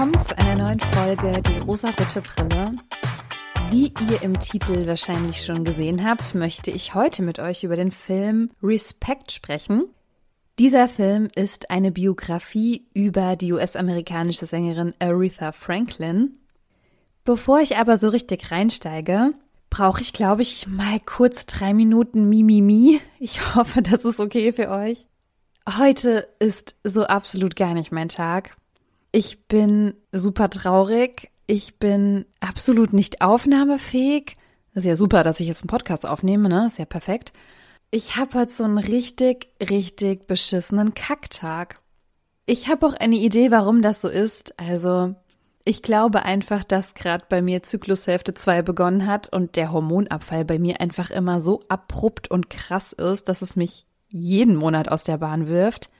willkommen zu einer neuen Folge Die rosarote Brille. Wie ihr im Titel wahrscheinlich schon gesehen habt, möchte ich heute mit euch über den Film Respect sprechen. Dieser Film ist eine Biografie über die US-amerikanische Sängerin Aretha Franklin. Bevor ich aber so richtig reinsteige, brauche ich, glaube ich, mal kurz drei Minuten Mimimi. Ich hoffe, das ist okay für euch. Heute ist so absolut gar nicht mein Tag. Ich bin super traurig. Ich bin absolut nicht aufnahmefähig. Das ist ja super, dass ich jetzt einen Podcast aufnehme, ne? Ist ja perfekt. Ich habe heute so einen richtig, richtig beschissenen Kacktag. Ich habe auch eine Idee, warum das so ist. Also, ich glaube einfach, dass gerade bei mir Zyklushälfte 2 begonnen hat und der Hormonabfall bei mir einfach immer so abrupt und krass ist, dass es mich jeden Monat aus der Bahn wirft.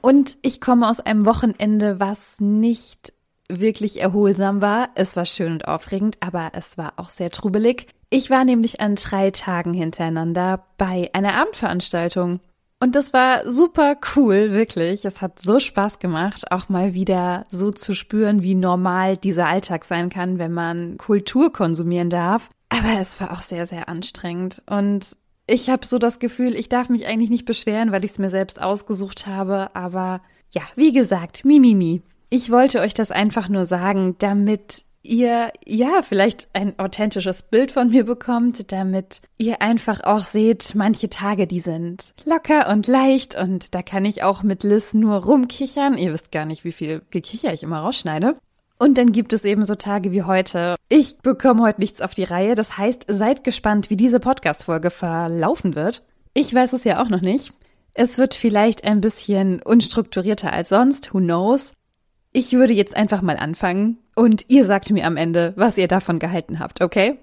Und ich komme aus einem Wochenende, was nicht wirklich erholsam war. Es war schön und aufregend, aber es war auch sehr trubelig. Ich war nämlich an drei Tagen hintereinander bei einer Abendveranstaltung. Und das war super cool, wirklich. Es hat so Spaß gemacht, auch mal wieder so zu spüren, wie normal dieser Alltag sein kann, wenn man Kultur konsumieren darf. Aber es war auch sehr, sehr anstrengend. Und ich habe so das Gefühl, ich darf mich eigentlich nicht beschweren, weil ich es mir selbst ausgesucht habe. Aber ja, wie gesagt, Mimimi. Ich wollte euch das einfach nur sagen, damit ihr ja vielleicht ein authentisches Bild von mir bekommt, damit ihr einfach auch seht, manche Tage, die sind locker und leicht und da kann ich auch mit Liz nur rumkichern. Ihr wisst gar nicht, wie viel Gekicher ich immer rausschneide. Und dann gibt es eben so Tage wie heute. Ich bekomme heute nichts auf die Reihe. Das heißt, seid gespannt, wie diese Podcast-Folge verlaufen wird. Ich weiß es ja auch noch nicht. Es wird vielleicht ein bisschen unstrukturierter als sonst, who knows. Ich würde jetzt einfach mal anfangen und ihr sagt mir am Ende, was ihr davon gehalten habt, okay?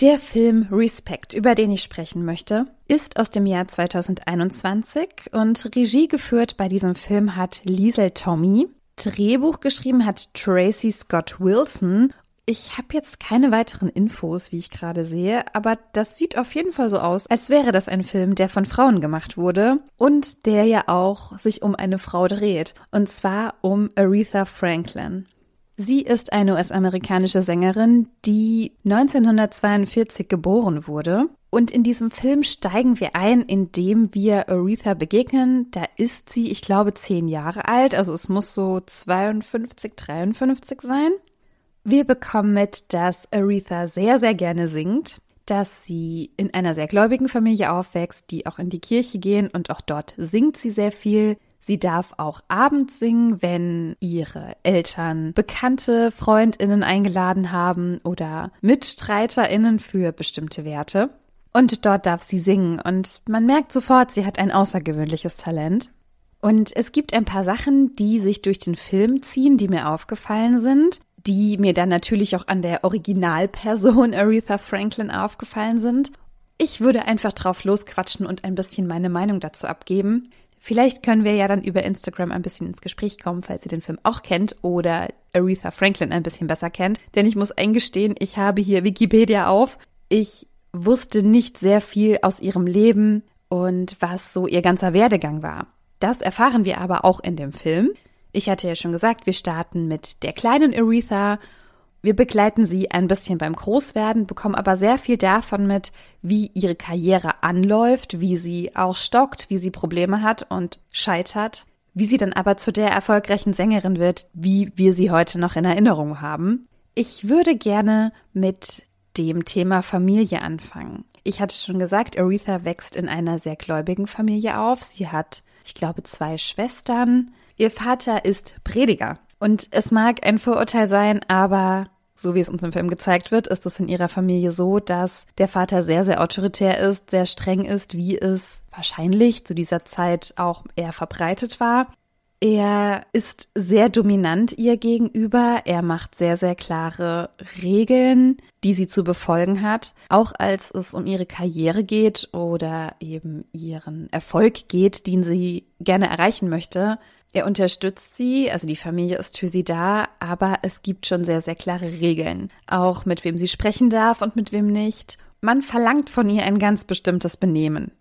Der Film Respect, über den ich sprechen möchte, ist aus dem Jahr 2021 und Regie geführt bei diesem Film hat Liesel Tommy. Drehbuch geschrieben hat Tracy Scott Wilson ich habe jetzt keine weiteren Infos, wie ich gerade sehe, aber das sieht auf jeden Fall so aus, als wäre das ein Film, der von Frauen gemacht wurde und der ja auch sich um eine Frau dreht, und zwar um Aretha Franklin. Sie ist eine US-amerikanische Sängerin, die 1942 geboren wurde. Und in diesem Film steigen wir ein, indem wir Aretha begegnen. Da ist sie, ich glaube, zehn Jahre alt, also es muss so 52, 53 sein. Wir bekommen mit, dass Aretha sehr, sehr gerne singt, dass sie in einer sehr gläubigen Familie aufwächst, die auch in die Kirche gehen und auch dort singt sie sehr viel. Sie darf auch abends singen, wenn ihre Eltern bekannte Freundinnen eingeladen haben oder Mitstreiterinnen für bestimmte Werte. Und dort darf sie singen und man merkt sofort, sie hat ein außergewöhnliches Talent. Und es gibt ein paar Sachen, die sich durch den Film ziehen, die mir aufgefallen sind die mir dann natürlich auch an der Originalperson Aretha Franklin aufgefallen sind. Ich würde einfach drauf losquatschen und ein bisschen meine Meinung dazu abgeben. Vielleicht können wir ja dann über Instagram ein bisschen ins Gespräch kommen, falls ihr den Film auch kennt oder Aretha Franklin ein bisschen besser kennt. Denn ich muss eingestehen, ich habe hier Wikipedia auf. Ich wusste nicht sehr viel aus ihrem Leben und was so ihr ganzer Werdegang war. Das erfahren wir aber auch in dem Film. Ich hatte ja schon gesagt, wir starten mit der kleinen Aretha. Wir begleiten sie ein bisschen beim Großwerden, bekommen aber sehr viel davon mit, wie ihre Karriere anläuft, wie sie auch stockt, wie sie Probleme hat und scheitert, wie sie dann aber zu der erfolgreichen Sängerin wird, wie wir sie heute noch in Erinnerung haben. Ich würde gerne mit dem Thema Familie anfangen. Ich hatte schon gesagt, Aretha wächst in einer sehr gläubigen Familie auf. Sie hat, ich glaube, zwei Schwestern. Ihr Vater ist Prediger. Und es mag ein Vorurteil sein, aber so wie es uns im Film gezeigt wird, ist es in ihrer Familie so, dass der Vater sehr, sehr autoritär ist, sehr streng ist, wie es wahrscheinlich zu dieser Zeit auch eher verbreitet war. Er ist sehr dominant ihr gegenüber. Er macht sehr, sehr klare Regeln, die sie zu befolgen hat. Auch als es um ihre Karriere geht oder eben ihren Erfolg geht, den sie gerne erreichen möchte, er unterstützt sie, also die Familie ist für sie da, aber es gibt schon sehr, sehr klare Regeln. Auch mit wem sie sprechen darf und mit wem nicht. Man verlangt von ihr ein ganz bestimmtes Benehmen.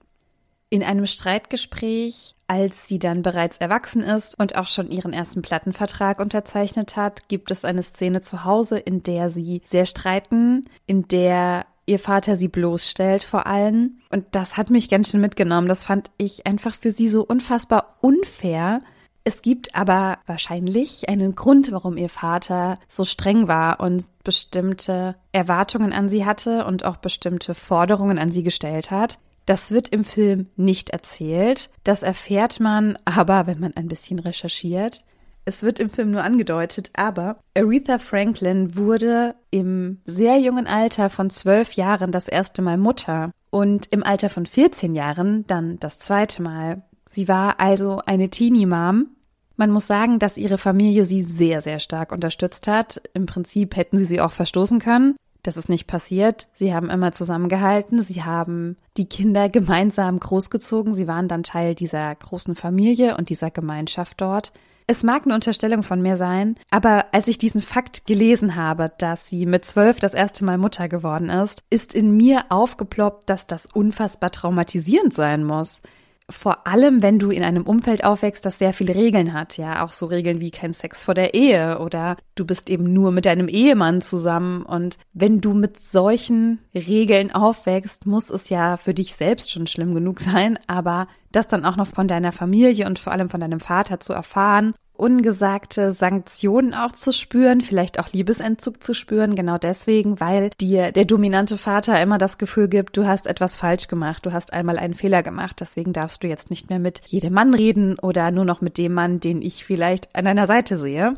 In einem Streitgespräch, als sie dann bereits erwachsen ist und auch schon ihren ersten Plattenvertrag unterzeichnet hat, gibt es eine Szene zu Hause, in der sie sehr streiten, in der ihr Vater sie bloßstellt vor allen. Und das hat mich ganz schön mitgenommen. Das fand ich einfach für sie so unfassbar unfair. Es gibt aber wahrscheinlich einen Grund, warum ihr Vater so streng war und bestimmte Erwartungen an sie hatte und auch bestimmte Forderungen an sie gestellt hat. Das wird im Film nicht erzählt. Das erfährt man aber, wenn man ein bisschen recherchiert. Es wird im Film nur angedeutet, aber Aretha Franklin wurde im sehr jungen Alter von zwölf Jahren das erste Mal Mutter und im Alter von 14 Jahren dann das zweite Mal. Sie war also eine Teenie-Mom. Man muss sagen, dass ihre Familie sie sehr, sehr stark unterstützt hat. Im Prinzip hätten sie sie auch verstoßen können. Das ist nicht passiert. Sie haben immer zusammengehalten. Sie haben die Kinder gemeinsam großgezogen. Sie waren dann Teil dieser großen Familie und dieser Gemeinschaft dort. Es mag eine Unterstellung von mir sein, aber als ich diesen Fakt gelesen habe, dass sie mit zwölf das erste Mal Mutter geworden ist, ist in mir aufgeploppt, dass das unfassbar traumatisierend sein muss vor allem, wenn du in einem Umfeld aufwächst, das sehr viele Regeln hat, ja, auch so Regeln wie kein Sex vor der Ehe oder du bist eben nur mit deinem Ehemann zusammen. Und wenn du mit solchen Regeln aufwächst, muss es ja für dich selbst schon schlimm genug sein, aber das dann auch noch von deiner Familie und vor allem von deinem Vater zu erfahren ungesagte Sanktionen auch zu spüren, vielleicht auch Liebesentzug zu spüren, genau deswegen, weil dir der dominante Vater immer das Gefühl gibt, du hast etwas falsch gemacht, du hast einmal einen Fehler gemacht, deswegen darfst du jetzt nicht mehr mit jedem Mann reden oder nur noch mit dem Mann, den ich vielleicht an deiner Seite sehe.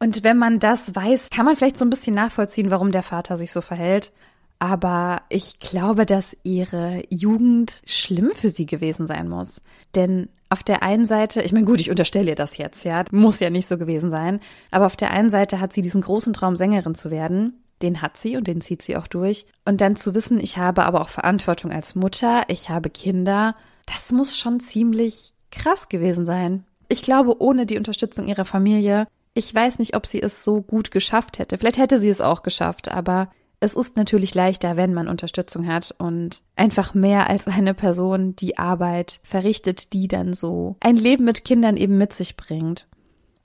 Und wenn man das weiß, kann man vielleicht so ein bisschen nachvollziehen, warum der Vater sich so verhält. Aber ich glaube, dass ihre Jugend schlimm für sie gewesen sein muss. Denn auf der einen Seite, ich meine, gut, ich unterstelle ihr das jetzt, ja, muss ja nicht so gewesen sein, aber auf der einen Seite hat sie diesen großen Traum, Sängerin zu werden. Den hat sie und den zieht sie auch durch. Und dann zu wissen, ich habe aber auch Verantwortung als Mutter, ich habe Kinder, das muss schon ziemlich krass gewesen sein. Ich glaube, ohne die Unterstützung ihrer Familie, ich weiß nicht, ob sie es so gut geschafft hätte. Vielleicht hätte sie es auch geschafft, aber es ist natürlich leichter, wenn man Unterstützung hat und einfach mehr als eine Person die Arbeit verrichtet, die dann so ein Leben mit Kindern eben mit sich bringt.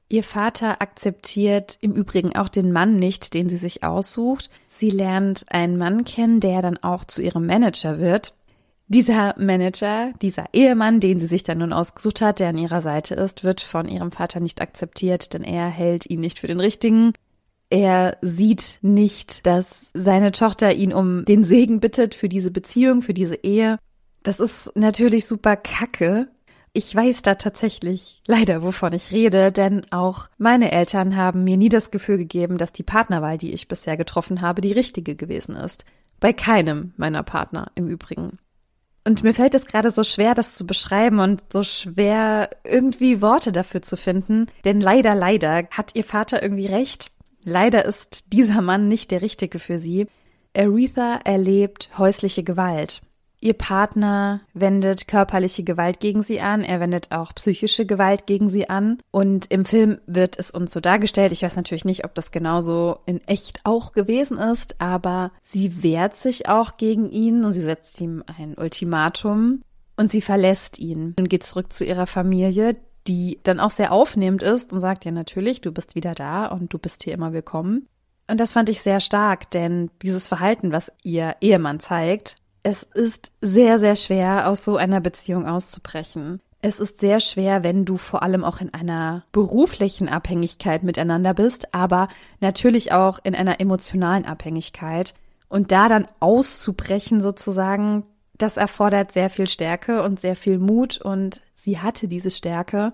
Ihr Vater akzeptiert im Übrigen auch den Mann nicht, den sie sich aussucht. Sie lernt einen Mann kennen, der dann auch zu ihrem Manager wird. Dieser Manager, dieser Ehemann, den sie sich dann nun ausgesucht hat, der an ihrer Seite ist, wird von ihrem Vater nicht akzeptiert, denn er hält ihn nicht für den richtigen. Er sieht nicht, dass seine Tochter ihn um den Segen bittet für diese Beziehung, für diese Ehe. Das ist natürlich super kacke. Ich weiß da tatsächlich leider, wovon ich rede, denn auch meine Eltern haben mir nie das Gefühl gegeben, dass die Partnerwahl, die ich bisher getroffen habe, die richtige gewesen ist. Bei keinem meiner Partner im Übrigen. Und mir fällt es gerade so schwer, das zu beschreiben und so schwer, irgendwie Worte dafür zu finden, denn leider, leider hat ihr Vater irgendwie recht. Leider ist dieser Mann nicht der Richtige für sie. Aretha erlebt häusliche Gewalt. Ihr Partner wendet körperliche Gewalt gegen sie an, er wendet auch psychische Gewalt gegen sie an. Und im Film wird es uns so dargestellt, ich weiß natürlich nicht, ob das genauso in echt auch gewesen ist, aber sie wehrt sich auch gegen ihn und sie setzt ihm ein Ultimatum und sie verlässt ihn und geht zurück zu ihrer Familie, die dann auch sehr aufnehmend ist und sagt, ja natürlich, du bist wieder da und du bist hier immer willkommen. Und das fand ich sehr stark, denn dieses Verhalten, was ihr Ehemann zeigt, es ist sehr, sehr schwer, aus so einer Beziehung auszubrechen. Es ist sehr schwer, wenn du vor allem auch in einer beruflichen Abhängigkeit miteinander bist, aber natürlich auch in einer emotionalen Abhängigkeit. Und da dann auszubrechen sozusagen, das erfordert sehr viel Stärke und sehr viel Mut und sie hatte diese Stärke.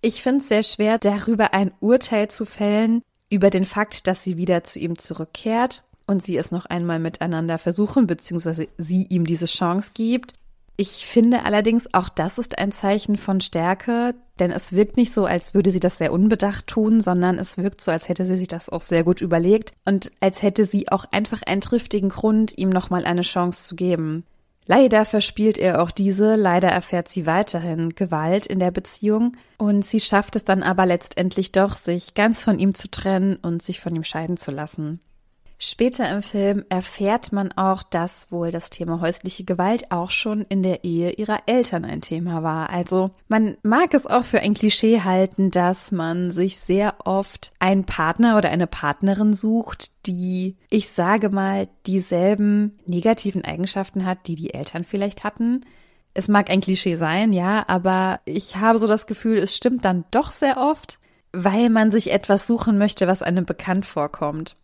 Ich finde es sehr schwer, darüber ein Urteil zu fällen, über den Fakt, dass sie wieder zu ihm zurückkehrt und sie es noch einmal miteinander versuchen, beziehungsweise sie ihm diese Chance gibt. Ich finde allerdings, auch das ist ein Zeichen von Stärke, denn es wirkt nicht so, als würde sie das sehr unbedacht tun, sondern es wirkt so, als hätte sie sich das auch sehr gut überlegt und als hätte sie auch einfach einen triftigen Grund, ihm nochmal eine Chance zu geben. Leider verspielt er auch diese, leider erfährt sie weiterhin Gewalt in der Beziehung und sie schafft es dann aber letztendlich doch, sich ganz von ihm zu trennen und sich von ihm scheiden zu lassen. Später im Film erfährt man auch, dass wohl das Thema häusliche Gewalt auch schon in der Ehe ihrer Eltern ein Thema war. Also man mag es auch für ein Klischee halten, dass man sich sehr oft einen Partner oder eine Partnerin sucht, die, ich sage mal, dieselben negativen Eigenschaften hat, die die Eltern vielleicht hatten. Es mag ein Klischee sein, ja, aber ich habe so das Gefühl, es stimmt dann doch sehr oft, weil man sich etwas suchen möchte, was einem bekannt vorkommt.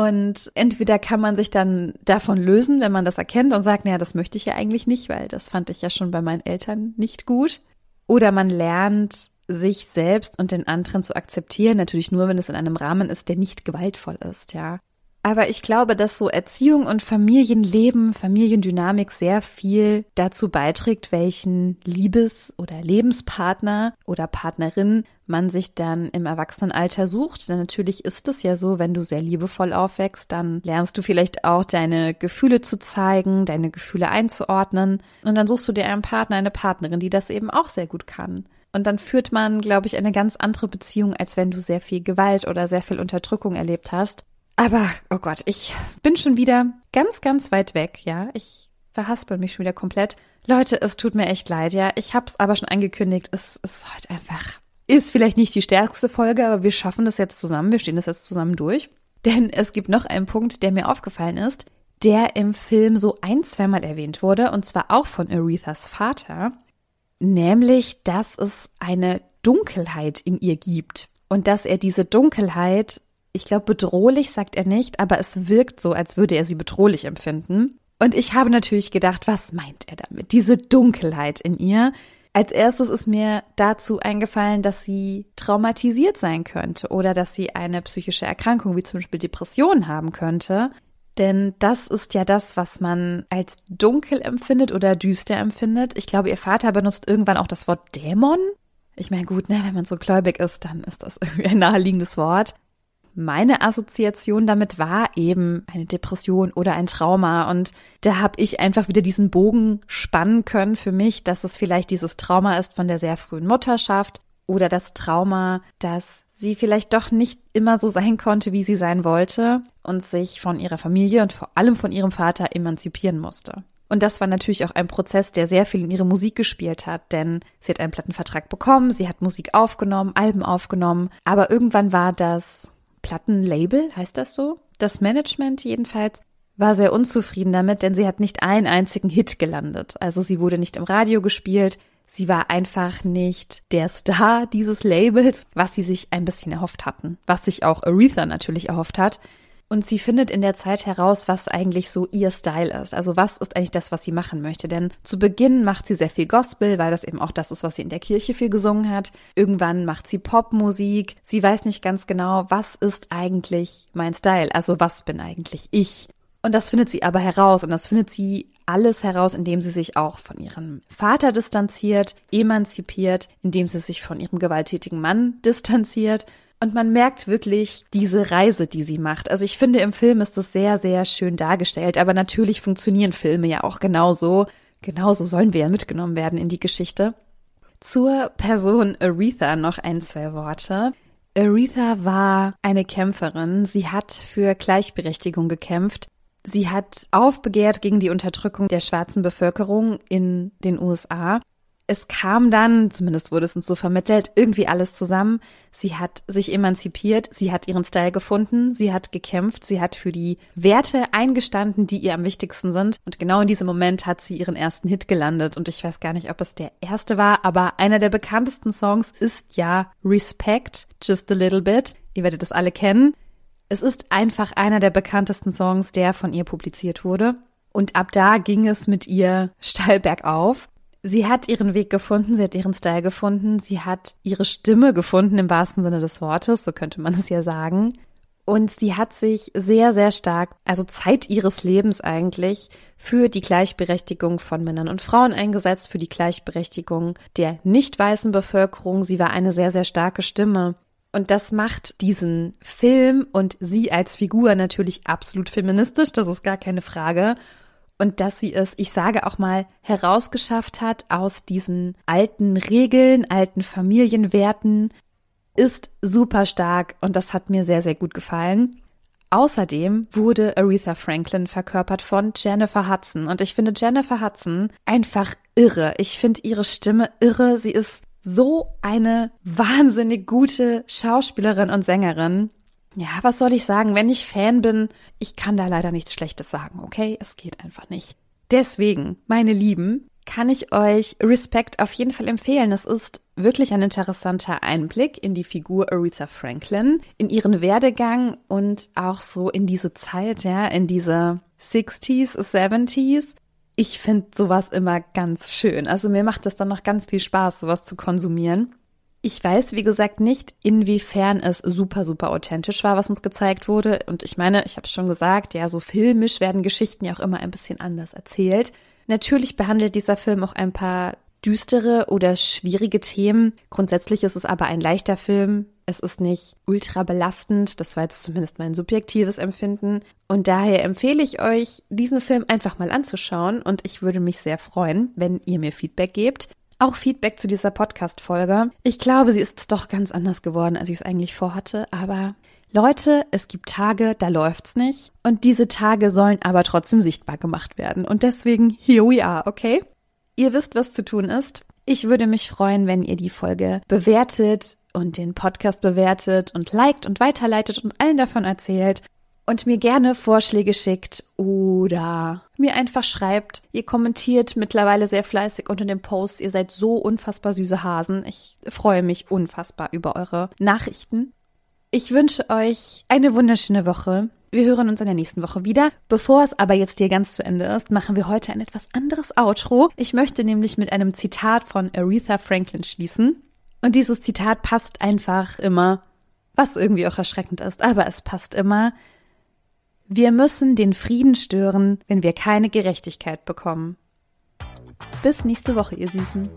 Und entweder kann man sich dann davon lösen, wenn man das erkennt und sagt, naja, das möchte ich ja eigentlich nicht, weil das fand ich ja schon bei meinen Eltern nicht gut. Oder man lernt, sich selbst und den anderen zu akzeptieren, natürlich nur, wenn es in einem Rahmen ist, der nicht gewaltvoll ist, ja. Aber ich glaube, dass so Erziehung und Familienleben, Familiendynamik sehr viel dazu beiträgt, welchen Liebes- oder Lebenspartner oder Partnerin man sich dann im Erwachsenenalter sucht. Denn natürlich ist es ja so, wenn du sehr liebevoll aufwächst, dann lernst du vielleicht auch deine Gefühle zu zeigen, deine Gefühle einzuordnen. Und dann suchst du dir einen Partner, eine Partnerin, die das eben auch sehr gut kann. Und dann führt man, glaube ich, eine ganz andere Beziehung, als wenn du sehr viel Gewalt oder sehr viel Unterdrückung erlebt hast. Aber, oh Gott, ich bin schon wieder ganz, ganz weit weg, ja. Ich verhaspel mich schon wieder komplett. Leute, es tut mir echt leid, ja. Ich hab's aber schon angekündigt. Es ist heute einfach, ist vielleicht nicht die stärkste Folge, aber wir schaffen das jetzt zusammen. Wir stehen das jetzt zusammen durch. Denn es gibt noch einen Punkt, der mir aufgefallen ist, der im Film so ein, zweimal erwähnt wurde, und zwar auch von Arethas Vater, nämlich, dass es eine Dunkelheit in ihr gibt und dass er diese Dunkelheit ich glaube, bedrohlich sagt er nicht, aber es wirkt so, als würde er sie bedrohlich empfinden. Und ich habe natürlich gedacht, was meint er damit? Diese Dunkelheit in ihr. Als erstes ist mir dazu eingefallen, dass sie traumatisiert sein könnte oder dass sie eine psychische Erkrankung wie zum Beispiel Depression haben könnte. Denn das ist ja das, was man als dunkel empfindet oder düster empfindet. Ich glaube, ihr Vater benutzt irgendwann auch das Wort Dämon. Ich meine, gut, ne, wenn man so gläubig ist, dann ist das irgendwie ein naheliegendes Wort meine Assoziation damit war eben eine Depression oder ein Trauma. Und da habe ich einfach wieder diesen Bogen spannen können für mich, dass es vielleicht dieses Trauma ist von der sehr frühen Mutterschaft oder das Trauma, dass sie vielleicht doch nicht immer so sein konnte, wie sie sein wollte und sich von ihrer Familie und vor allem von ihrem Vater emanzipieren musste. Und das war natürlich auch ein Prozess, der sehr viel in ihre Musik gespielt hat, denn sie hat einen Plattenvertrag bekommen, sie hat Musik aufgenommen, Alben aufgenommen, aber irgendwann war das Plattenlabel, heißt das so? Das Management jedenfalls war sehr unzufrieden damit, denn sie hat nicht einen einzigen Hit gelandet. Also sie wurde nicht im Radio gespielt. Sie war einfach nicht der Star dieses Labels, was sie sich ein bisschen erhofft hatten, was sich auch Aretha natürlich erhofft hat. Und sie findet in der Zeit heraus, was eigentlich so ihr Style ist. Also was ist eigentlich das, was sie machen möchte. Denn zu Beginn macht sie sehr viel Gospel, weil das eben auch das ist, was sie in der Kirche viel gesungen hat. Irgendwann macht sie Popmusik. Sie weiß nicht ganz genau, was ist eigentlich mein Style. Also was bin eigentlich ich. Und das findet sie aber heraus. Und das findet sie alles heraus, indem sie sich auch von ihrem Vater distanziert, emanzipiert, indem sie sich von ihrem gewalttätigen Mann distanziert und man merkt wirklich diese Reise, die sie macht. Also ich finde, im Film ist das sehr, sehr schön dargestellt. Aber natürlich funktionieren Filme ja auch genauso. Genauso sollen wir ja mitgenommen werden in die Geschichte. Zur Person Aretha noch ein, zwei Worte. Aretha war eine Kämpferin. Sie hat für Gleichberechtigung gekämpft. Sie hat aufbegehrt gegen die Unterdrückung der schwarzen Bevölkerung in den USA es kam dann, zumindest wurde es uns so vermittelt, irgendwie alles zusammen. Sie hat sich emanzipiert, sie hat ihren Style gefunden, sie hat gekämpft, sie hat für die Werte eingestanden, die ihr am wichtigsten sind. Und genau in diesem Moment hat sie ihren ersten Hit gelandet. Und ich weiß gar nicht, ob es der erste war, aber einer der bekanntesten Songs ist ja Respect, Just a Little Bit. Ihr werdet das alle kennen. Es ist einfach einer der bekanntesten Songs, der von ihr publiziert wurde. Und ab da ging es mit ihr steil bergauf. Sie hat ihren Weg gefunden, sie hat ihren Style gefunden, sie hat ihre Stimme gefunden im wahrsten Sinne des Wortes, so könnte man es ja sagen. Und sie hat sich sehr, sehr stark, also Zeit ihres Lebens eigentlich, für die Gleichberechtigung von Männern und Frauen eingesetzt, für die Gleichberechtigung der nicht weißen Bevölkerung. Sie war eine sehr, sehr starke Stimme. Und das macht diesen Film und sie als Figur natürlich absolut feministisch, das ist gar keine Frage und dass sie es, ich sage auch mal, herausgeschafft hat aus diesen alten Regeln, alten Familienwerten, ist super stark und das hat mir sehr, sehr gut gefallen. Außerdem wurde Aretha Franklin verkörpert von Jennifer Hudson. Und ich finde Jennifer Hudson einfach irre. Ich finde ihre Stimme irre. Sie ist so eine wahnsinnig gute Schauspielerin und Sängerin. Ja, was soll ich sagen? Wenn ich Fan bin, ich kann da leider nichts Schlechtes sagen, okay? Es geht einfach nicht. Deswegen, meine Lieben, kann ich euch Respect auf jeden Fall empfehlen. Es ist wirklich ein interessanter Einblick in die Figur Aretha Franklin, in ihren Werdegang und auch so in diese Zeit, ja, in diese 60s, 70s. Ich finde sowas immer ganz schön. Also mir macht es dann noch ganz viel Spaß, sowas zu konsumieren. Ich weiß, wie gesagt, nicht, inwiefern es super, super authentisch war, was uns gezeigt wurde. Und ich meine, ich habe schon gesagt, ja, so filmisch werden Geschichten ja auch immer ein bisschen anders erzählt. Natürlich behandelt dieser Film auch ein paar düstere oder schwierige Themen. Grundsätzlich ist es aber ein leichter Film. Es ist nicht ultra belastend. Das war jetzt zumindest mein subjektives Empfinden. Und daher empfehle ich euch, diesen Film einfach mal anzuschauen. Und ich würde mich sehr freuen, wenn ihr mir Feedback gebt. Auch Feedback zu dieser Podcast-Folge. Ich glaube, sie ist doch ganz anders geworden, als ich es eigentlich vorhatte, aber Leute, es gibt Tage, da läuft's nicht. Und diese Tage sollen aber trotzdem sichtbar gemacht werden. Und deswegen, here we are, okay? Ihr wisst, was zu tun ist. Ich würde mich freuen, wenn ihr die Folge bewertet und den Podcast bewertet und liked und weiterleitet und allen davon erzählt und mir gerne Vorschläge schickt oder mir einfach schreibt. Ihr kommentiert mittlerweile sehr fleißig unter dem Post. Ihr seid so unfassbar süße Hasen. Ich freue mich unfassbar über eure Nachrichten. Ich wünsche euch eine wunderschöne Woche. Wir hören uns in der nächsten Woche wieder. Bevor es aber jetzt hier ganz zu Ende ist, machen wir heute ein etwas anderes Outro. Ich möchte nämlich mit einem Zitat von Aretha Franklin schließen. Und dieses Zitat passt einfach immer, was irgendwie auch erschreckend ist, aber es passt immer. Wir müssen den Frieden stören, wenn wir keine Gerechtigkeit bekommen. Bis nächste Woche, ihr Süßen.